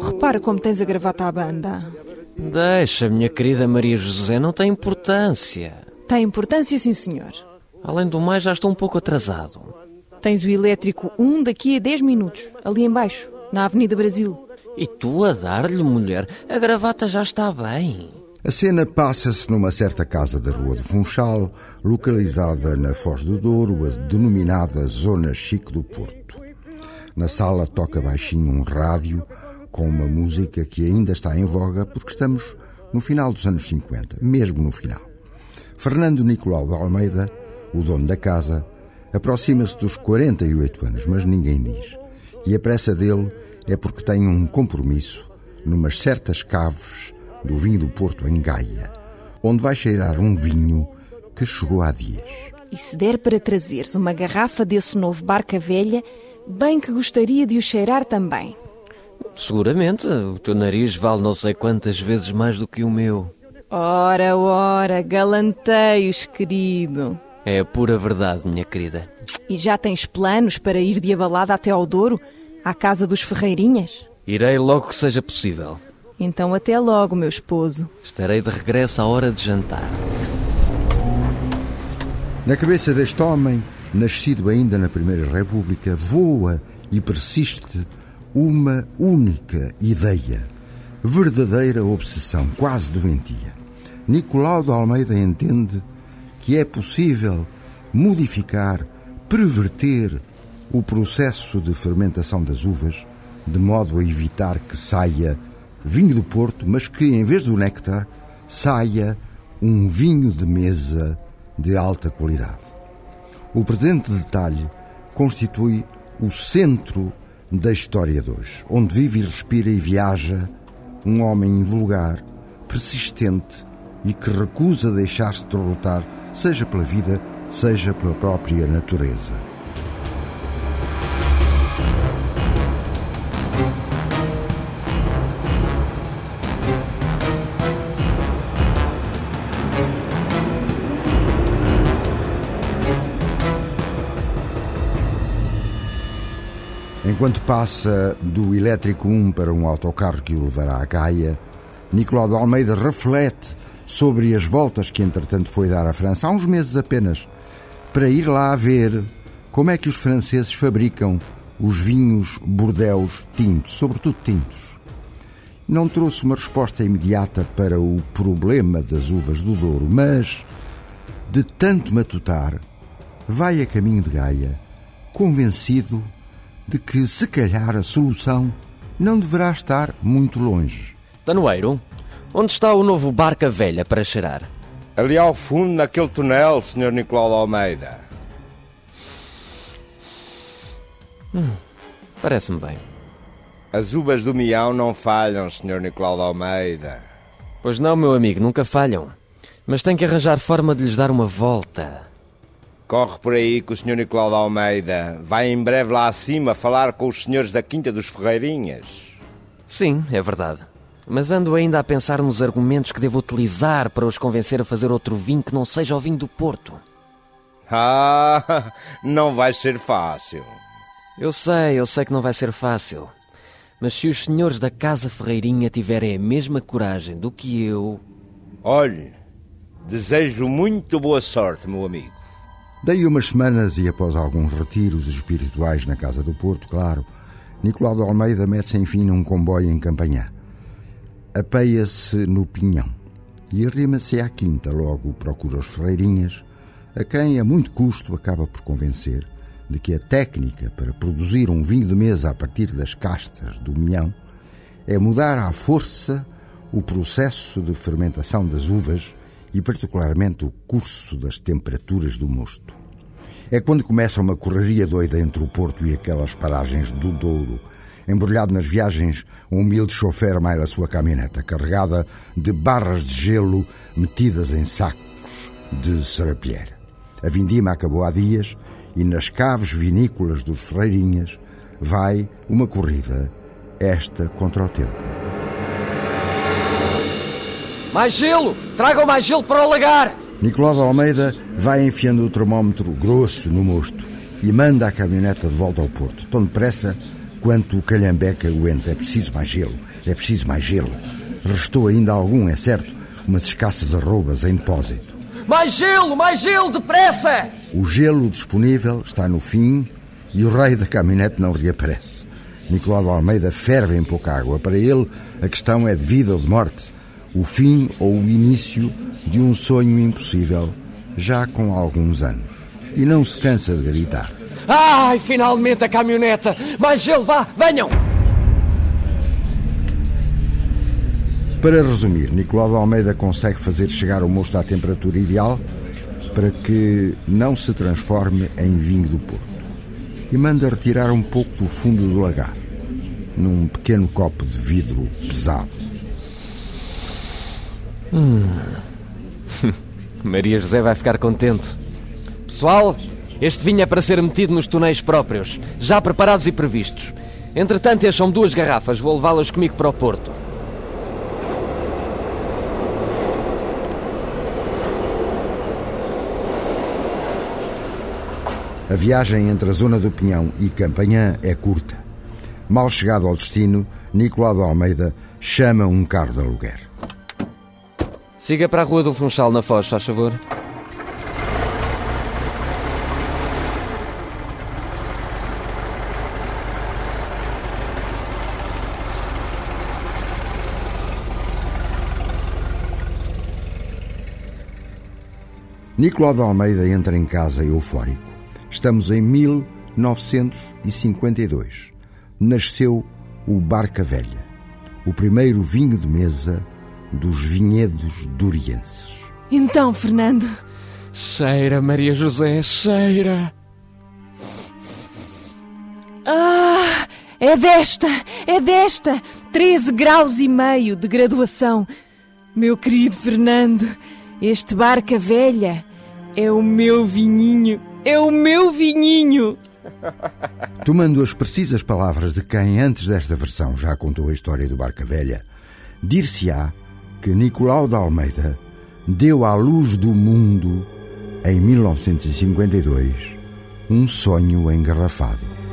Repara como tens a gravata à banda. Deixa, minha querida Maria José, não tem importância. Tem importância, sim, senhor. Além do mais, já estou um pouco atrasado. Tens o elétrico 1 daqui a 10 minutos, ali embaixo, na Avenida Brasil. E tu a dar-lhe, mulher? A gravata já está bem. A cena passa-se numa certa casa da Rua do Funchal, localizada na Foz do Douro, a denominada Zona Chique do Porto. Na sala toca baixinho um rádio com uma música que ainda está em voga porque estamos no final dos anos 50, mesmo no final. Fernando Nicolau de Almeida, o dono da casa, aproxima-se dos 48 anos, mas ninguém diz. E a pressa dele é porque tem um compromisso numas certas caves do vinho do Porto em Gaia, onde vai cheirar um vinho que chegou há dias. E se der para trazeres uma garrafa desse novo Barca Velha, bem que gostaria de o cheirar também. Seguramente, o teu nariz vale não sei quantas vezes mais do que o meu. Ora, ora, galanteios, querido. É a pura verdade, minha querida. E já tens planos para ir de abalada até ao Douro, à casa dos Ferreirinhas? Irei logo que seja possível. Então até logo, meu esposo. Estarei de regresso à hora de jantar. Na cabeça deste homem, nascido ainda na Primeira República, voa e persiste uma única ideia, verdadeira obsessão, quase doentia. Nicolau de Almeida entende que é possível modificar, perverter o processo de fermentação das uvas, de modo a evitar que saia vinho do Porto, mas que em vez do néctar saia um vinho de mesa de alta qualidade. O presente detalhe constitui o centro da história de hoje, onde vive e respira e viaja um homem invulgar, persistente e que recusa deixar-se derrotar, seja pela vida, seja pela própria natureza. Enquanto passa do elétrico 1 para um autocarro que o levará à Gaia, Nicolau de Almeida reflete sobre as voltas que entretanto foi dar à França há uns meses apenas, para ir lá ver como é que os franceses fabricam os vinhos bordeus tintos, sobretudo tintos. Não trouxe uma resposta imediata para o problema das uvas do Douro, mas, de tanto matutar, vai a caminho de Gaia, convencido de que, se calhar, a solução não deverá estar muito longe. Danoeiro, onde está o novo Barca Velha para cheirar? Ali ao fundo, naquele túnel, Sr. Nicolau de Almeida. Hum, Parece-me bem. As uvas do Mião não falham, Sr. Nicolau de Almeida. Pois não, meu amigo, nunca falham. Mas tem que arranjar forma de lhes dar uma volta. Corre por aí que o Sr. Nicolau de Almeida vai em breve lá acima falar com os senhores da Quinta dos Ferreirinhas. Sim, é verdade. Mas ando ainda a pensar nos argumentos que devo utilizar para os convencer a fazer outro vinho que não seja o vinho do Porto. Ah, não vai ser fácil. Eu sei, eu sei que não vai ser fácil. Mas se os senhores da Casa Ferreirinha tiverem a mesma coragem do que eu. Olhe, desejo muito boa sorte, meu amigo. Daí umas semanas e após alguns retiros espirituais na Casa do Porto, claro, Nicolau de Almeida mete-se enfim num comboio em Campanhã. Apeia-se no Pinhão e arrima-se à quinta, logo procura os ferreirinhas, a quem a muito custo acaba por convencer de que a técnica para produzir um vinho de mesa a partir das castas do mião é mudar à força o processo de fermentação das uvas e, particularmente, o curso das temperaturas do mosto. É quando começa uma correria doida entre o Porto e aquelas paragens do Douro. Embrulhado nas viagens, um humilde chofer maira a sua caminhoneta, carregada de barras de gelo metidas em sacos de serapilheira. A vindima acabou há dias e nas caves vinícolas dos Ferreirinhas vai uma corrida, esta contra o tempo. Mais gelo! Tragam mais gelo para o lagar! Nicolau de Almeida vai enfiando o termómetro grosso no mosto e manda a caminhoneta de volta ao Porto, tão depressa enquanto o calhambeque aguenta. É preciso mais gelo, é preciso mais gelo. Restou ainda algum, é certo, umas escassas arrobas em depósito. Mais gelo, mais gelo, depressa! O gelo disponível está no fim e o rei da caminhonete não reaparece. Nicolau de Almeida ferve em pouca água. Para ele, a questão é de vida ou de morte. O fim ou o início de um sonho impossível, já com alguns anos. E não se cansa de gritar. Ai, finalmente a caminhoneta! Mais gelo, vá, venham! Para resumir, Nicolau de Almeida consegue fazer chegar o mosto à temperatura ideal para que não se transforme em vinho do Porto. E manda retirar um pouco do fundo do lagar, num pequeno copo de vidro pesado. Hum. Maria José vai ficar contente. Pessoal, este vinho é para ser metido nos tonéis próprios, já preparados e previstos. Entretanto, são duas garrafas, vou levá-las comigo para o Porto. A viagem entre a zona do Pinhão e Campanhã é curta. Mal chegado ao destino, Nicolau de Almeida chama um carro de aluguer. Siga para a Rua do Funchal, na Foz, faz favor. Nicolau de Almeida entra em casa eufórico. Estamos em 1952. Nasceu o Barca Velha, o primeiro vinho de mesa dos vinhedos durienses. Então, Fernando. Cheira, Maria José, cheira. Ah, é desta, é desta. 13 graus e meio de graduação. Meu querido Fernando, este barca velha é o meu vinhinho, é o meu vinhinho. Tomando as precisas palavras de quem antes desta versão já contou a história do Barca Velha, dir-se-á que Nicolau de Almeida deu à luz do mundo, em 1952, um sonho engarrafado.